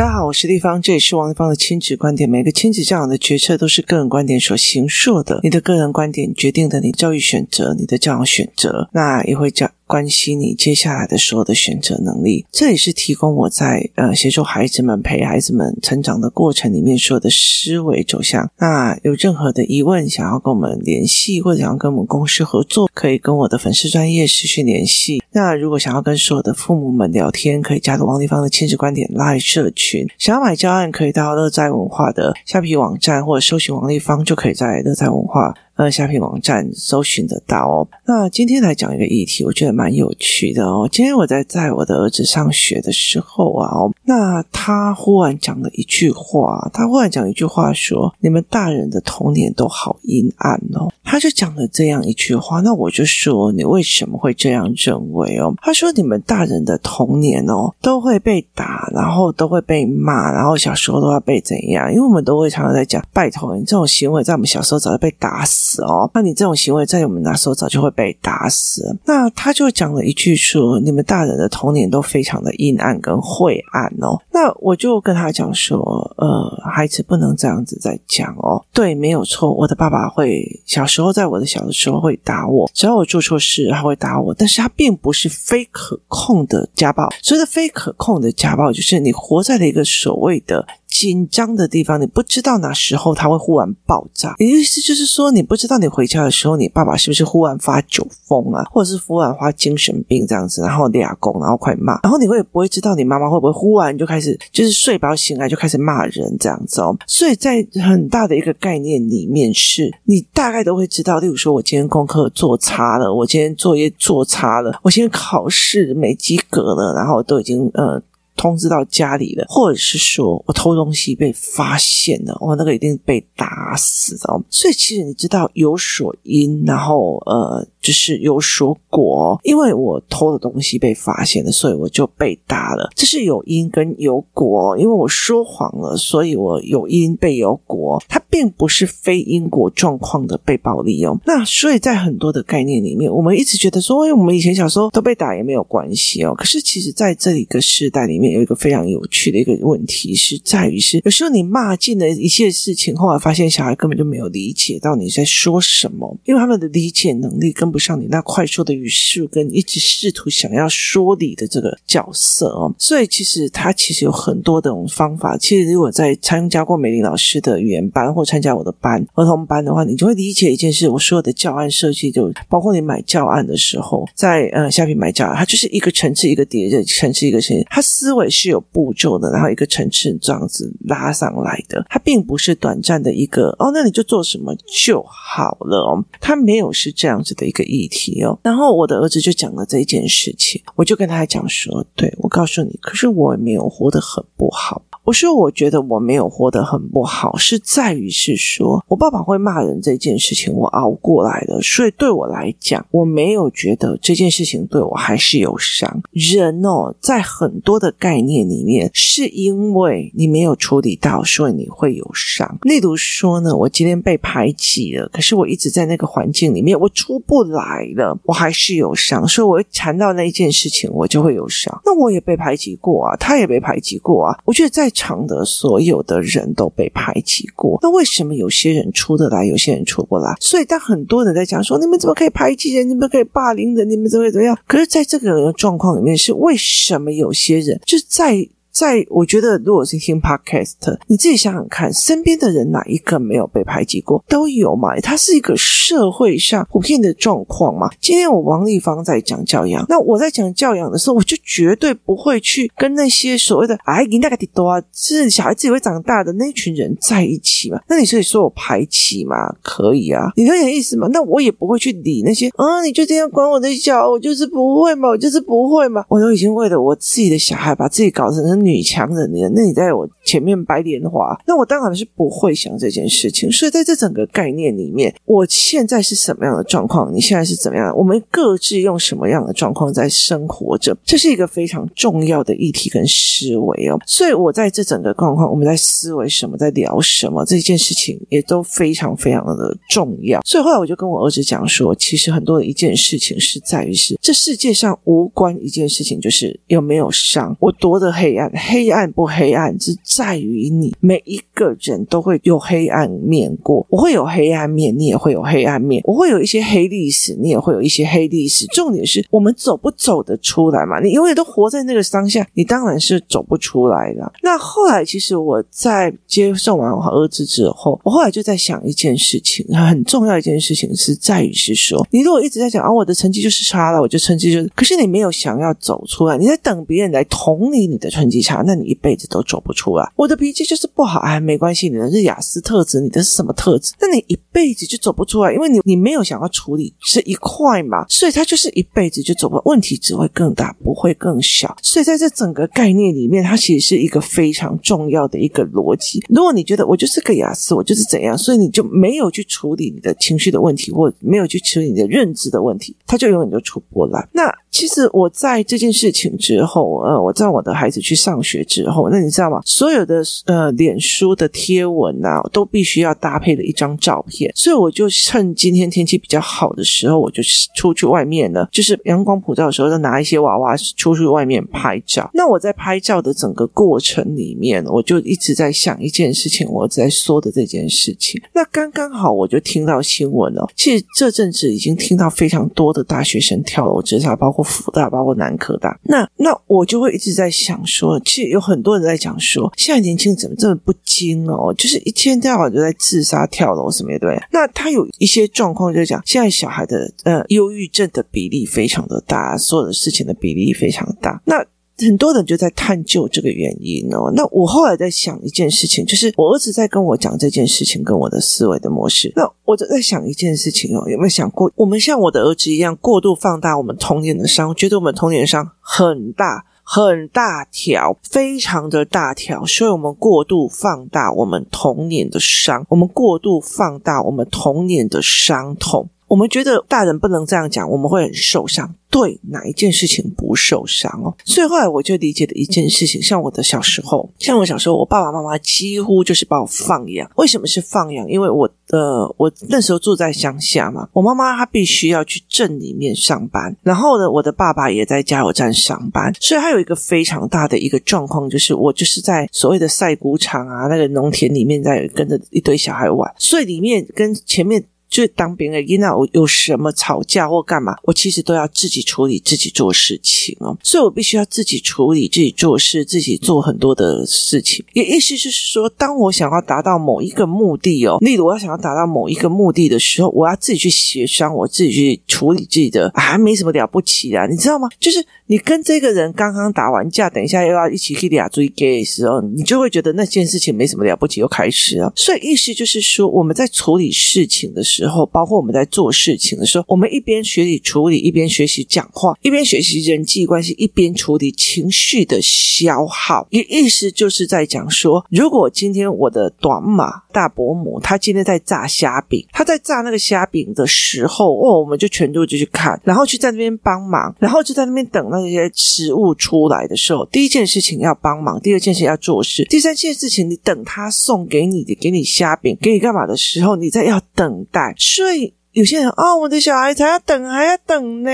大家好，我是丽芳，这里是王丽芳的亲子观点。每个亲子教养的决策都是个人观点所形塑的，你的个人观点决定的你教育选择，你的教养选择，那也会讲。关系你接下来的所有的选择能力，这也是提供我在呃协助孩子们陪孩子们成长的过程里面所有的思维走向。那有任何的疑问，想要跟我们联系，或者想要跟我们公司合作，可以跟我的粉丝专业私讯联系。那如果想要跟所有的父母们聊天，可以加入王立芳的亲子观点 Live 社群。想要买教案，可以到乐在文化的下皮网站，或者搜寻王立芳，就可以在乐在文化。呃，虾皮网站搜寻得到哦。那今天来讲一个议题，我觉得蛮有趣的哦。今天我在载我的儿子上学的时候啊，那他忽然讲了一句话，他忽然讲一句话说：“你们大人的童年都好阴暗哦。”他就讲了这样一句话，那我就说：“你为什么会这样认为哦？”他说：“你们大人的童年哦，都会被打，然后都会被骂，然后小时候都要被怎样？因为我们都会常常在讲，拜托你这种行为，在我们小时候早就被打死。”哦，那你这种行为在我们那时候早就会被打死。那他就讲了一句说：“你们大人的童年都非常的阴暗跟晦暗哦。”那我就跟他讲说：“呃，孩子不能这样子再讲哦。对，没有错，我的爸爸会小时候在我的小的时候会打我，只要我做错事他会打我，但是他并不是非可控的家暴。所谓的非可控的家暴，就是你活在了一个所谓的。”紧张的地方，你不知道哪时候他会忽然爆炸。你的意思就是说，你不知道你回家的时候，你爸爸是不是忽然发酒疯啊，或者是忽然发精神病这样子，然后俩公，然后快骂，然后你会不会知道你妈妈会不会忽然就开始就是睡饱醒来就开始骂人这样子哦？所以在很大的一个概念里面是，是你大概都会知道。例如说，我今天功课做差了，我今天作业做差了，我今天考试没及格了，然后都已经呃。通知到家里了，或者是说我偷东西被发现了，我那个一定被打死的。所以其实你知道有所因，然后呃。就是有所果，因为我偷的东西被发现了，所以我就被打了。这是有因跟有果，因为我说谎了，所以我有因被有果。它并不是非因果状况的被暴力哦。那所以在很多的概念里面，我们一直觉得说，哎，我们以前小时候都被打也没有关系哦。可是其实在这一个时代里面，有一个非常有趣的一个问题是在于是，有时候你骂尽了一切事情，后来发现小孩根本就没有理解到你在说什么，因为他们的理解能力根不上你那快速的语速，跟一直试图想要说理的这个角色哦，所以其实他其实有很多的种方法。其实如果在参加过美玲老师的语言班，或参加我的班儿童班的话，你就会理解一件事：我所有的教案设计，就包括你买教案的时候，在呃下品买教案，它就是一个层次一个叠着层次一个层次，它思维是有步骤的，然后一个层次这样子拉上来的，它并不是短暂的一个哦，那你就做什么就好了哦，它没有是这样子的一个。议题哦，然后我的儿子就讲了这件事情，我就跟他讲说，对，我告诉你，可是我也没有活得很不好。我说，我觉得我没有活得很不好，是在于是说我爸爸会骂人这件事情，我熬过来了，所以对我来讲，我没有觉得这件事情对我还是有伤。人哦，在很多的概念里面，是因为你没有处理到，所以你会有伤。例如说呢，我今天被排挤了，可是我一直在那个环境里面，我出不来了，我还是有伤，所以我一谈到那一件事情，我就会有伤。那我也被排挤过啊，他也被排挤过啊，我觉得在。场的所有的人都被排挤过，那为什么有些人出得来，有些人出不来？所以当很多人在讲说，你们怎么可以排挤人，你们可以霸凌人，你们怎么怎么样？可是，在这个状况里面，是为什么有些人就在？在我觉得，如果是听 podcast，你自己想想看，身边的人哪一个没有被排挤过？都有嘛？它是一个社会上普遍的状况嘛。今天我王丽芳在讲教养，那我在讲教养的时候，我就绝对不会去跟那些所谓的“哎，你那个多啊，是小孩自己会长大的那群人在一起嘛。”那你所以说我排挤嘛？可以啊，你有点意思吗？那我也不会去理那些啊，你就这样管我的小孩，我就是不会嘛，我就是不会嘛。我都已经为了我自己的小孩，把自己搞成女强人，你那你在我前面白莲花，那我当然是不会想这件事情。所以在这整个概念里面，我现在是什么样的状况？你现在是怎么样？我们各自用什么样的状况在生活着？这是一个非常重要的议题跟思维哦。所以我在这整个状况，我们在思维什么，在聊什么，这件事情也都非常非常的重要。所以后来我就跟我儿子讲说，其实很多的一件事情是在于是这世界上无关一件事情，就是有没有伤，我多的黑暗。黑暗不黑暗，只在于你。每一个人都会有黑暗面过，我会有黑暗面，你也会有黑暗面。我会有一些黑历史，你也会有一些黑历史。重点是我们走不走得出来嘛？你永远都活在那个当下，你当然是走不出来的。那后来，其实我在接受完我儿子之后，我后来就在想一件事情，很重要一件事情是在于是说，你如果一直在讲啊，我的成绩就是差了，我就成绩就是，可是你没有想要走出来，你在等别人来同理你的成绩差，那你一辈子都走不出来。我的脾气就是不好，哎，没关系，你的是雅斯特质，你的是什么特质？那你一辈子就走不出来，因为你你没有想要处理这一块嘛，所以他就是一辈子就走不，问题只会更大，不会更小。所以在这整个概念里面，它其实是一个非常重要的一个逻辑。如果你觉得我就是个雅思，我就是怎样，所以你就没有去处理你的情绪的问题，或没有去处理你的认知的问题，他就永远就出不来。那其实我在这件事情之后，呃，我在我的孩子去上上学之后，那你知道吗？所有的呃，脸书的贴文啊，都必须要搭配的一张照片。所以我就趁今天天气比较好的时候，我就出去外面呢，就是阳光普照的时候，就拿一些娃娃出去外面拍照。那我在拍照的整个过程里面，我就一直在想一件事情，我在说的这件事情。那刚刚好，我就听到新闻了。其实这阵子已经听到非常多的大学生跳楼自杀，包括辅大，包括南科大。那那我就会一直在想说，其实有很多人在讲说，现在年轻人怎么这么不精哦？就是一天到晚就在自杀、跳楼什么的。对。那他有一些状况，就是讲现在小孩的呃忧郁症的比例非常的大，所有的事情的比例非常大。那很多人就在探究这个原因哦。那我后来在想一件事情，就是我儿子在跟我讲这件事情，跟我的思维的模式。那我就在想一件事情哦，有没有想过，我们像我的儿子一样，过度放大我们童年的伤，觉得我们童年的伤很大很大条，非常的大条，所以我们过度放大我们童年的伤，我们过度放大我们童年的伤痛。我们觉得大人不能这样讲，我们会很受伤。对，哪一件事情不受伤哦？所以后来我就理解了一件事情，像我的小时候，像我小时候，我爸爸妈妈几乎就是把我放养。为什么是放养？因为我的、我那时候住在乡下嘛，我妈妈她必须要去镇里面上班，然后呢，我的爸爸也在加油站上班，所以他有一个非常大的一个状况，就是我就是在所谓的晒谷场啊，那个农田里面在跟着一堆小孩玩，所以里面跟前面。就当别人因为我有什么吵架或干嘛，我其实都要自己处理，自己做事情哦，所以我必须要自己处理，自己做事，自己做很多的事情。也意思就是说，当我想要达到某一个目的哦，例如我要想要达到某一个目的的时候，我要自己去协商，我自己去处理自己的，啊，没什么了不起的，你知道吗？就是你跟这个人刚刚打完架，等一下又要一起去俩追 gay 的时候，你就会觉得那件事情没什么了不起，又开始了。所以意思就是说，我们在处理事情的时候，之后，包括我们在做事情的时候，我们一边学习处理，一边学习讲话，一边学习人际关系，一边处理情绪的消耗。意意思就是在讲说，如果今天我的短马大伯母，他今天在炸虾饼，他在炸那个虾饼的时候，哦，我们就全都就去看，然后去在那边帮忙，然后就在那边等那些食物出来的时候，第一件事情要帮忙，第二件事情要做事，第三件事情你等他送给你的，给你虾饼，给你干嘛的时候，你再要等待。所以有些人哦，我的小孩才要等，还要等呢，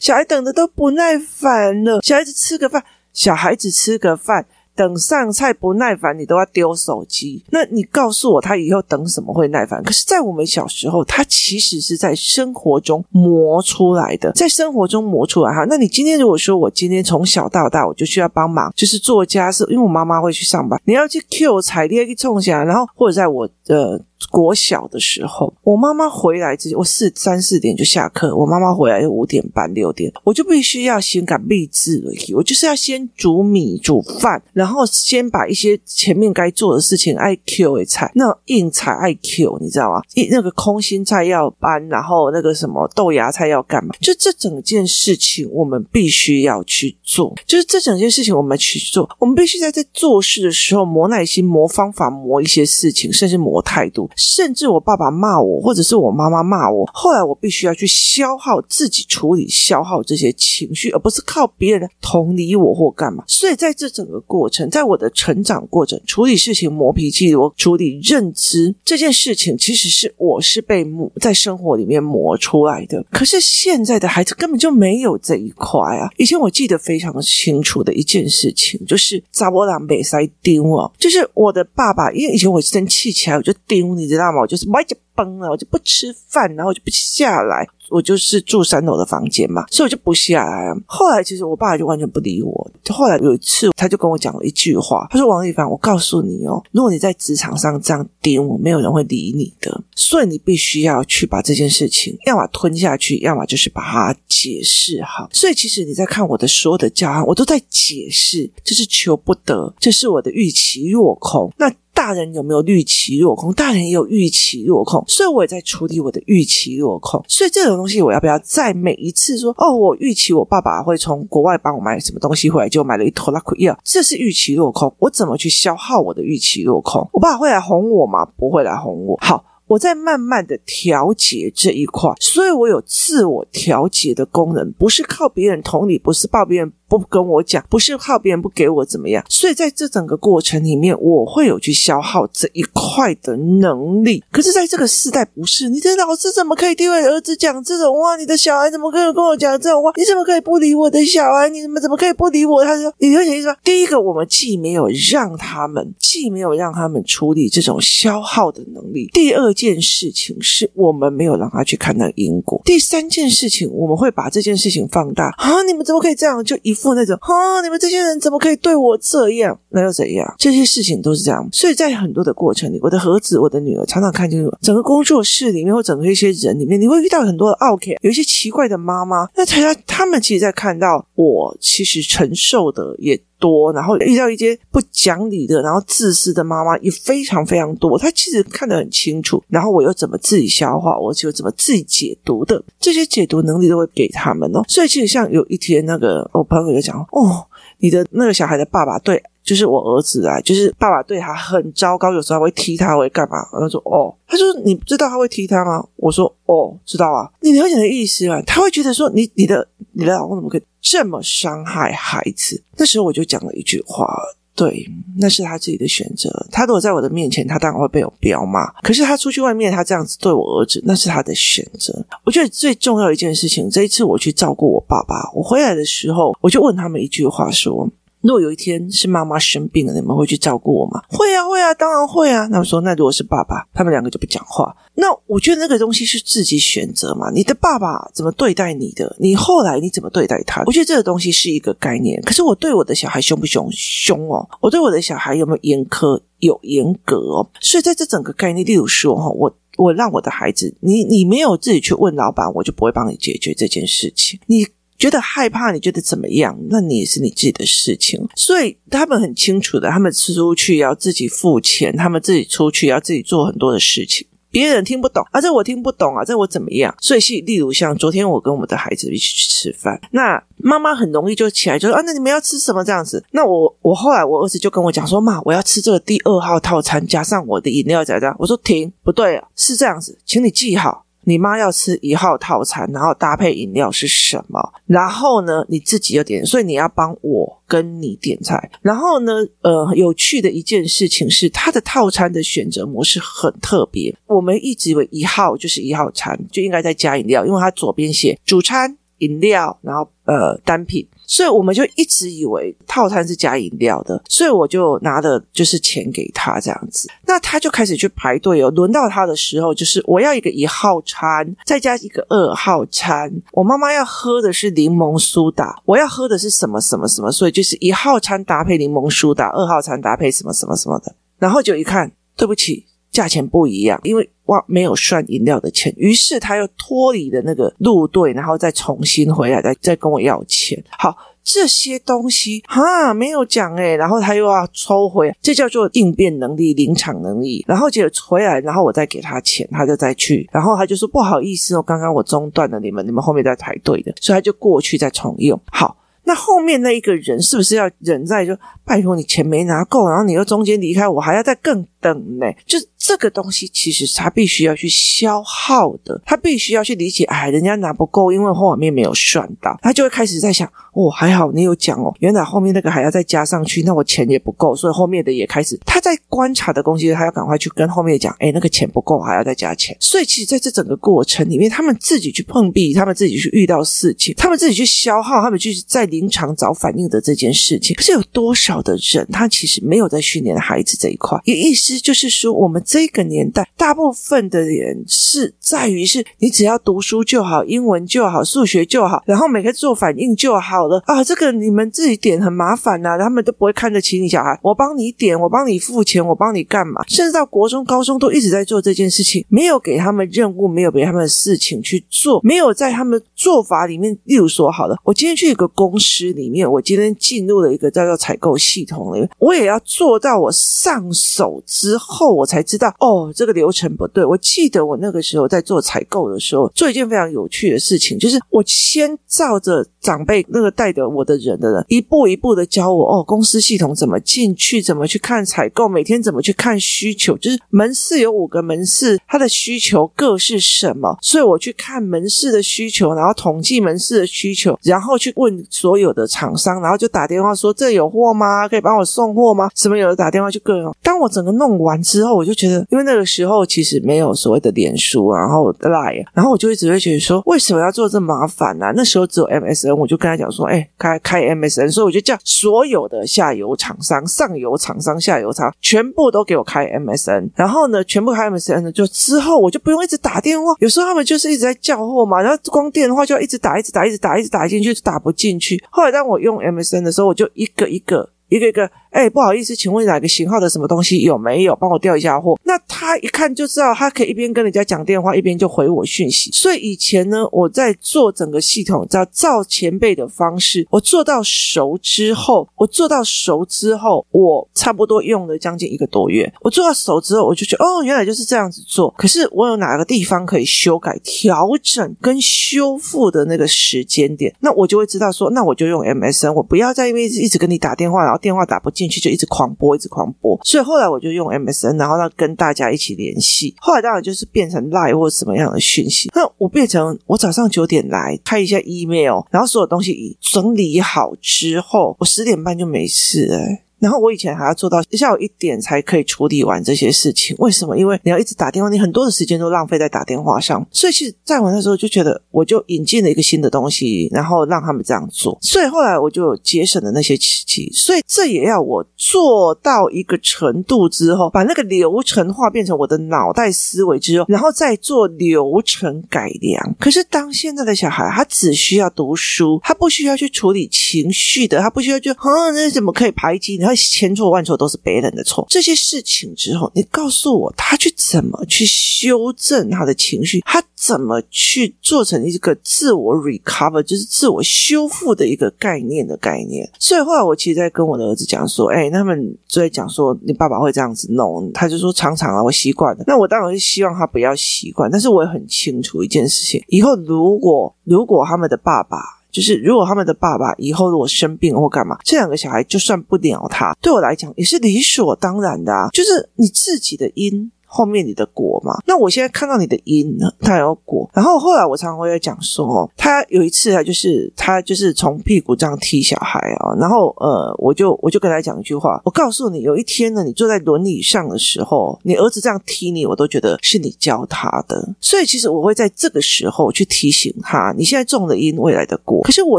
小孩等的都不耐烦了。小孩子吃个饭，小孩子吃个饭。等上菜不耐烦，你都要丢手机。那你告诉我，他以后等什么会耐烦？可是，在我们小时候，他其实是在生活中磨出来的，在生活中磨出来哈。那你今天如果说我今天从小到大，我就需要帮忙，就是做家事，因为我妈妈会去上班，你要去 Q 彩电去冲下，然后或者在我的。国小的时候，我妈妈回来之前，我四三四点就下课，我妈妈回来就五点半六点，我就必须要先赶毕制而已，我就是要先煮米煮饭，然后先把一些前面该做的事情爱 Q 的菜，那硬菜爱 Q，你知道吗？一那个空心菜要搬，然后那个什么豆芽菜要干嘛？就这整件事情，我们必须要去做，就是这整件事情我们去做，我们必须在这做事的时候磨耐心、磨方法、磨一些事情，甚至磨态度。甚至我爸爸骂我，或者是我妈妈骂我，后来我必须要去消耗自己处理消耗这些情绪，而不是靠别人同理我或干嘛。所以在这整个过程，在我的成长过程，处理事情磨脾气，我处理认知这件事情，其实是我是被磨在生活里面磨出来的。可是现在的孩子根本就没有这一块啊！以前我记得非常清楚的一件事情，就是查某人袂使丢哦，就是我的爸爸，因为以前我生气起来我就丢，你你知道吗？我就是歪着崩了，我就不吃饭，然后我就不下来。我就是住三楼的房间嘛，所以我就不下来了。后来其实我爸就完全不理我。后来有一次，他就跟我讲了一句话，他说：“王一凡，我告诉你哦，如果你在职场上这样盯我，没有人会理你的。所以你必须要去把这件事情，要么吞下去，要么就是把它解释好。所以其实你在看我的所有的教案，我都在解释，这是求不得，这是我的预期落空。那。大人有没有预期落空？大人也有预期落空，所以我也在处理我的预期落空。所以这种东西，我要不要在每一次说哦，我预期我爸爸会从国外帮我买什么东西回来，就买了一坨拉库药，这是预期落空。我怎么去消耗我的预期落空？我爸会来哄我吗？不会来哄我。好。我在慢慢的调节这一块，所以我有自我调节的功能，不是靠别人同理，不是靠别人不跟我讲，不是靠别人不给我怎么样。所以在这整个过程里面，我会有去消耗这一块的能力。可是，在这个时代，不是你的老师怎么可以对我儿子讲这种话？你的小孩怎么可以跟我讲这种话？你怎么可以不理我的小孩？你怎么怎么可以不理我？他说：“你了解意思吗？”第一个，我们既没有让他们，既没有让他们处理这种消耗的能力。第二。件事情是我们没有让他去看到因果。第三件事情，我们会把这件事情放大啊！你们怎么可以这样？就一副那种哈！你们这些人怎么可以对我这样？那又怎样？这些事情都是这样。所以在很多的过程里，我的盒子、我的女儿常常看清楚，整个工作室里面或整个一些人里面，你会遇到很多的奥克，有一些奇怪的妈妈。那他他们其实，在看到我其实承受的也。多，然后遇到一些不讲理的，然后自私的妈妈也非常非常多。他其实看得很清楚，然后我又怎么自己消化，我就怎么自己解读的，这些解读能力都会给他们哦。所以其实像有一天那个我朋友就讲哦，你的那个小孩的爸爸对，就是我儿子啊，就是爸爸对他很糟糕，有时候会踢他，会干嘛？他说哦，他说你不知道他会踢他吗？我说哦，知道啊。你了解的意思啊？他会觉得说你你的你的老公怎么可以？这么伤害孩子，那时候我就讲了一句话，对，那是他自己的选择。他如果在我的面前，他当然会被我彪骂。可是他出去外面，他这样子对我儿子，那是他的选择。我觉得最重要一件事情，这一次我去照顾我爸爸，我回来的时候，我就问他们一句话说。如果有一天是妈妈生病了，你们会去照顾我吗？会啊，会啊，当然会啊。那我说，那如果是爸爸，他们两个就不讲话。那我觉得那个东西是自己选择嘛。你的爸爸怎么对待你的？你后来你怎么对待他？我觉得这个东西是一个概念。可是我对我的小孩凶不凶？凶哦。我对我的小孩有没有严苛？有严格哦。所以在这整个概念，例如说哈，我我让我的孩子，你你没有自己去问老板，我就不会帮你解决这件事情。你。觉得害怕，你觉得怎么样？那你也是你自己的事情。所以他们很清楚的，他们出去要自己付钱，他们自己出去要自己做很多的事情。别人听不懂啊，这我听不懂啊，这我怎么样？所以是例如像昨天我跟我的孩子一起去吃饭，那妈妈很容易就起来就说啊，那你们要吃什么这样子？那我我后来我儿子就跟我讲说，妈，我要吃这个第二号套餐，加上我的饮料这样。我说停，不对啊，是这样子，请你记好。你妈要吃一号套餐，然后搭配饮料是什么？然后呢，你自己要点，所以你要帮我跟你点菜。然后呢，呃，有趣的一件事情是，它的套餐的选择模式很特别。我们一直以为一号就是一号餐，就应该再加饮料，因为它左边写主餐、饮料，然后呃单品。所以我们就一直以为套餐是加饮料的，所以我就拿的就是钱给他这样子。那他就开始去排队哦。轮到他的时候，就是我要一个一号餐，再加一个二号餐。我妈妈要喝的是柠檬苏打，我要喝的是什么什么什么，所以就是一号餐搭配柠檬苏打，二号餐搭配什么什么什么的。然后就一看，对不起，价钱不一样，因为。哇，没有算饮料的钱，于是他又脱离了那个路队，然后再重新回来，再再跟我要钱。好，这些东西哈没有讲诶，然后他又要抽回，这叫做应变能力、临场能力。然后结果回来，然后我再给他钱，他就再去，然后他就说不好意思哦，刚刚我中断了你们，你们后面在排队的，所以他就过去再重用。好。那后面那一个人是不是要忍在？就拜托你钱没拿够，然后你又中间离开，我还要再更等呢？就是这个东西其实他必须要去消耗的，他必须要去理解，哎，人家拿不够，因为后面没有算到，他就会开始在想，哦，还好你有讲哦，原来后面那个还要再加上去，那我钱也不够，所以后面的也开始，他在观察的东西，他要赶快去跟后面讲，哎，那个钱不够，还要再加钱。所以其实在这整个过程里面，他们自己去碰壁，他们自己去遇到事情，他们自己去消耗，他们去在临场找反应的这件事情，可是有多少的人，他其实没有在训练孩子这一块，也意思就是说，我们这个年代大部分的人是在于是，你只要读书就好，英文就好，数学就好，然后每个做反应就好了啊。这个你们自己点很麻烦呐、他们都不会看得起你小孩。我帮你点，我帮你付钱，我帮你干嘛？甚至到国中、高中都一直在做这件事情，没有给他们任务，没有给他们事情去做，没有在他们做法里面。例如说，好了，我今天去一个公司里面，我今天进入了一个叫做采购系统里面，我也要做到我上手之后，我才知道哦，这个流程不对。我记得我那个时候在做采购的时候，做一件非常有趣的事情，就是我先照着长辈那个带着我的人的人，一步一步的教我哦，公司系统怎么进去，怎么去看采购，每天怎么去看需求，就是门市有五个门市，它的需求各是什么，所以我去看门市的需求，然后统计门市的需求，然后去问所有的厂商，然后就打电话说，这有货吗？可以帮我送货吗？什么有的打电话就各种。当我整个弄完之后，我就觉得，因为那个时候其实没有所谓的脸书，然后 Line，然后我就一直会觉得说，为什么要做这么麻烦呢、那时候只有 MSN，我就跟他讲说，哎，开开 MSN，所以我就叫所有的下游厂商、上游厂商、下游厂全部都给我开 MSN，然后呢，全部开 MSN 呢，就之后我就不用一直打电话，有时候他们就是一直在叫货嘛，然后光电话就要一直打、一直打、一直打、一直打进去，打不进去。后来当我用 MSN 的时候，我就一个一个、一个一个。哎，不好意思，请问哪个型号的什么东西有没有？帮我调一下货。那他一看就知道，他可以一边跟人家讲电话，一边就回我讯息。所以以前呢，我在做整个系统，照照前辈的方式，我做到熟之后，我做到熟之后，我差不多用了将近一个多月。我做到熟之后，我就觉得哦，原来就是这样子做。可是我有哪个地方可以修改、调整跟修复的那个时间点，那我就会知道说，那我就用 MSN，我不要再因为一直跟你打电话，然后电话打不进。进去就一直狂播，一直狂播，所以后来我就用 MSN，然后呢跟大家一起联系。后来当然就是变成 Line 或什么样的讯息。那我变成我早上九点来开一下 email，然后所有东西整理好之后，我十点半就没事哎。然后我以前还要做到下午一点才可以处理完这些事情，为什么？因为你要一直打电话，你很多的时间都浪费在打电话上。所以其实在我那时候就觉得，我就引进了一个新的东西，然后让他们这样做。所以后来我就节省了那些期，所以这也要我做到一个程度之后，把那个流程化变成我的脑袋思维之后，然后再做流程改良。可是当现在的小孩，他只需要读书，他不需要去处理情绪的，他不需要就啊，那怎么可以排挤你？千错万错都是别人的错。这些事情之后，你告诉我他去怎么去修正他的情绪，他怎么去做成一个自我 recover，就是自我修复的一个概念的概念。所以后来我其实在跟我的儿子讲说，哎，他们就在讲说你爸爸会这样子弄，他就说常常啊，我习惯了。那我当然是希望他不要习惯，但是我也很清楚一件事情，以后如果如果他们的爸爸。就是如果他们的爸爸以后如果生病或干嘛，这两个小孩就算不鸟他，对我来讲也是理所当然的啊。就是你自己的因。后面你的果嘛，那我现在看到你的因呢，他有果。然后后来我常常会讲说，他有一次啊，就是他就是从屁股这样踢小孩啊，然后呃，我就我就跟他讲一句话，我告诉你，有一天呢，你坐在轮椅上的时候，你儿子这样踢你，我都觉得是你教他的。所以其实我会在这个时候去提醒他，你现在种的因，未来的果。可是我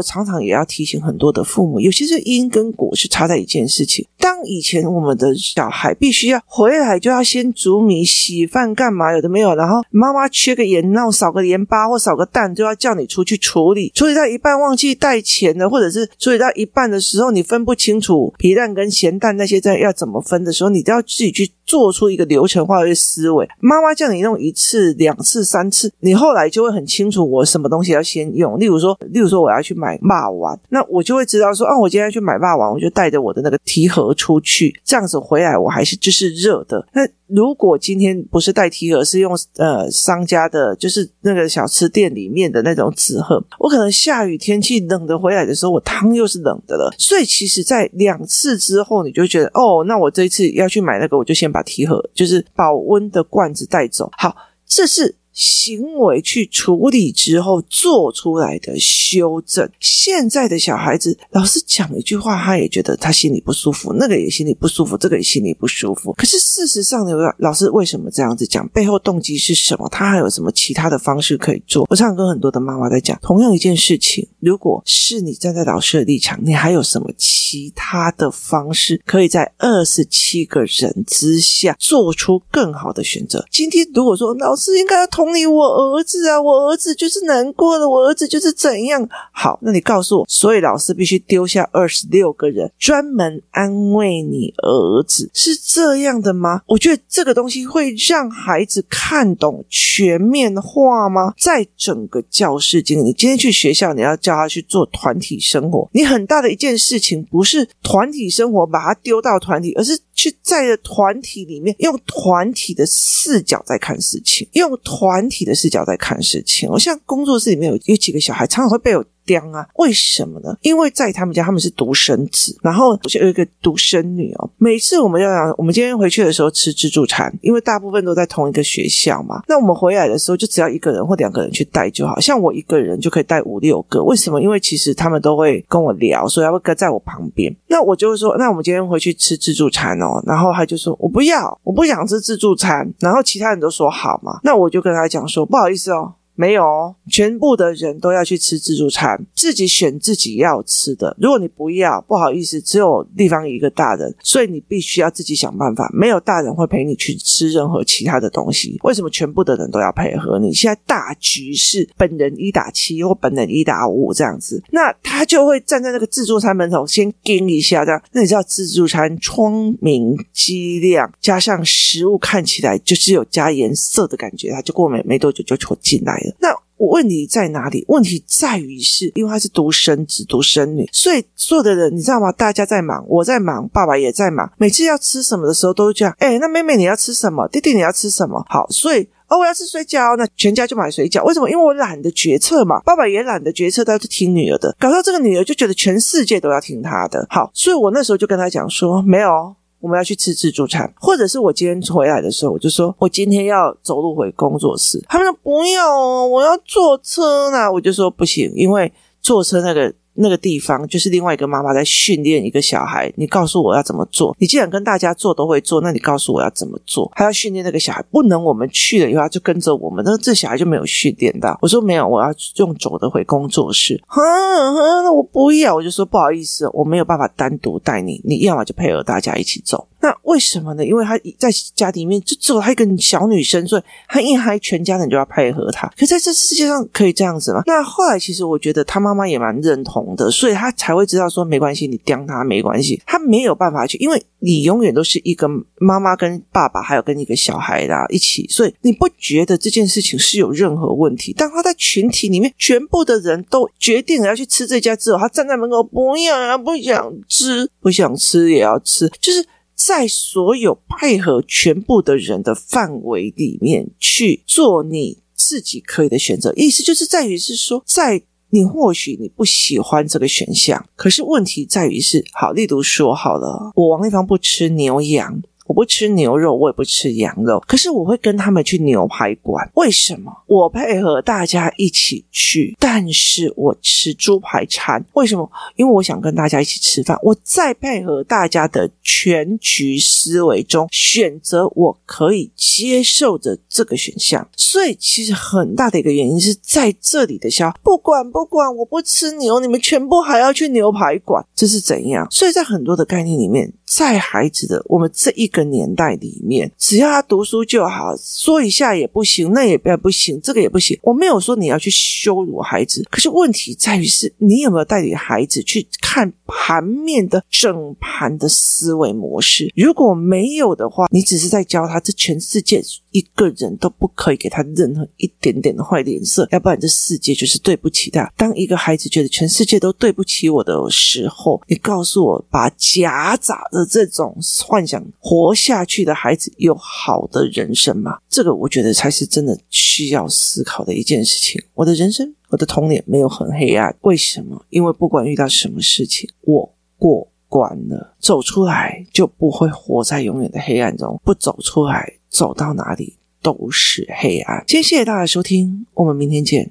常常也要提醒很多的父母，有些是因跟果是差在一件事情。当以前我们的小孩必须要回来就要先煮米。洗饭干嘛？有的没有，然后妈妈缺个盐，然后少个盐巴或少个蛋，就要叫你出去处理。处理到一半忘记带钱了，或者是处理到一半的时候，你分不清楚皮蛋跟咸蛋那些在要怎么分的时候，你都要自己去做出一个流程化的思维。妈妈叫你用一次、两次、三次，你后来就会很清楚我什么东西要先用。例如说，例如说我要去买肉丸，那我就会知道说，啊，我今天要去买肉丸，我就带着我的那个提盒出去，这样子回来我还是就是热的。那如果今今天不是带提盒，是用呃商家的，就是那个小吃店里面的那种纸盒。我可能下雨天气冷的回来的时候，我汤又是冷的了。所以其实，在两次之后，你就觉得哦，那我这一次要去买那个，我就先把提盒，就是保温的罐子带走。好，这是。行为去处理之后做出来的修正。现在的小孩子，老师讲一句话，他也觉得他心里不舒服，那个也心里不舒服，这个也心里不舒服。可是事实上呢，老师为什么这样子讲？背后动机是什么？他还有什么其他的方式可以做？我常常跟很多的妈妈在讲，同样一件事情，如果是你站在老师的立场，你还有什么其他的方式，可以在二十七个人之下做出更好的选择？今天如果说老师应该要同。同理，我儿子啊，我儿子就是难过了，我儿子就是怎样。好，那你告诉我，所以老师必须丢下二十六个人，专门安慰你儿子，是这样的吗？我觉得这个东西会让孩子看懂全面化吗？在整个教室经历，你今天去学校，你要叫他去做团体生活，你很大的一件事情不是团体生活把他丢到团体，而是去在团体里面用团体的视角在看事情，用团。体的视角在看事情，我像工作室里面有有几个小孩，常常会被我。刁啊？为什么呢？因为在他们家，他们是独生子，然后我就有一个独生女哦。每次我们要讲，我们今天回去的时候吃自助餐，因为大部分都在同一个学校嘛。那我们回来的时候，就只要一个人或两个人去带就好，像我一个人就可以带五六个。为什么？因为其实他们都会跟我聊，所以他会跟在我旁边。那我就会说，那我们今天回去吃自助餐哦。然后他就说，我不要，我不想吃自助餐。然后其他人都说好嘛。那我就跟他讲说，不好意思哦。没有哦，全部的人都要去吃自助餐，自己选自己要吃的。如果你不要，不好意思，只有地方一个大人，所以你必须要自己想办法。没有大人会陪你去吃任何其他的东西。为什么全部的人都要配合你？现在大局是本人一打七或本人一打五这样子，那他就会站在那个自助餐门口先盯一下，这样。那你知道自助餐窗明几亮，加上食物看起来就是有加颜色的感觉，他就过没没多久就就进来那问题在哪里？问题在于是因为他是独生子、独生女，所以所有的人你知道吗？大家在忙，我在忙，爸爸也在忙。每次要吃什么的时候，都是这样。哎，那妹妹你要吃什么？弟弟你要吃什么？好，所以哦，我要吃水饺，那全家就买水饺。为什么？因为我懒得决策嘛，爸爸也懒得决策，他要去听女儿的，搞到这个女儿就觉得全世界都要听她的。好，所以我那时候就跟他讲说，没有。我们要去吃自助餐，或者是我今天回来的时候，我就说我今天要走路回工作室。他们说不要哦，我要坐车呢。我就说不行，因为坐车那个。那个地方就是另外一个妈妈在训练一个小孩，你告诉我要怎么做。你既然跟大家做都会做，那你告诉我要怎么做？还要训练那个小孩，不能我们去了以后他就跟着我们，那这小孩就没有训练到。我说没有，我要用走的回工作室。哼哼，那我不要，我就说不好意思，我没有办法单独带你，你要么就配合大家一起走。那为什么呢？因为他在家里面就只有他一个小女生，所以他一嗨，全家人就要配合他。可在这世界上可以这样子吗？那后来其实我觉得他妈妈也蛮认同。的，所以他才会知道说没关系，你刁他没关系，他没有办法去，因为你永远都是一个妈妈跟爸爸，还有跟一个小孩啦一起，所以你不觉得这件事情是有任何问题？当他在群体里面，全部的人都决定了要去吃这家之后，他站在门口，不要啊，不想吃，不想吃也要吃，就是在所有配合全部的人的范围里面去做你自己可以的选择，意思就是在于是说在。你或许你不喜欢这个选项，可是问题在于是，好，例如说好了，我王一芳不吃牛羊。我不吃牛肉，我也不吃羊肉，可是我会跟他们去牛排馆。为什么？我配合大家一起去，但是我吃猪排餐。为什么？因为我想跟大家一起吃饭。我在配合大家的全局思维中，选择我可以接受的这个选项。所以，其实很大的一个原因是在这里的消，不管不管，我不吃牛，你们全部还要去牛排馆，这是怎样？所以在很多的概念里面。在孩子的我们这一个年代里面，只要他读书就好，说一下也不行，那也不行，这个也不行。我没有说你要去羞辱孩子，可是问题在于是你有没有带领孩子去看盘面的整盘的思维模式？如果没有的话，你只是在教他，这全世界一个人都不可以给他任何一点点的坏脸色，要不然这世界就是对不起他。当一个孩子觉得全世界都对不起我的时候，你告诉我，把夹杂的。这种幻想活下去的孩子有好的人生吗？这个我觉得才是真的需要思考的一件事情。我的人生，我的童年没有很黑暗，为什么？因为不管遇到什么事情，我过关了，走出来就不会活在永远的黑暗中。不走出来，走到哪里都是黑暗。今天谢谢大家收听，我们明天见。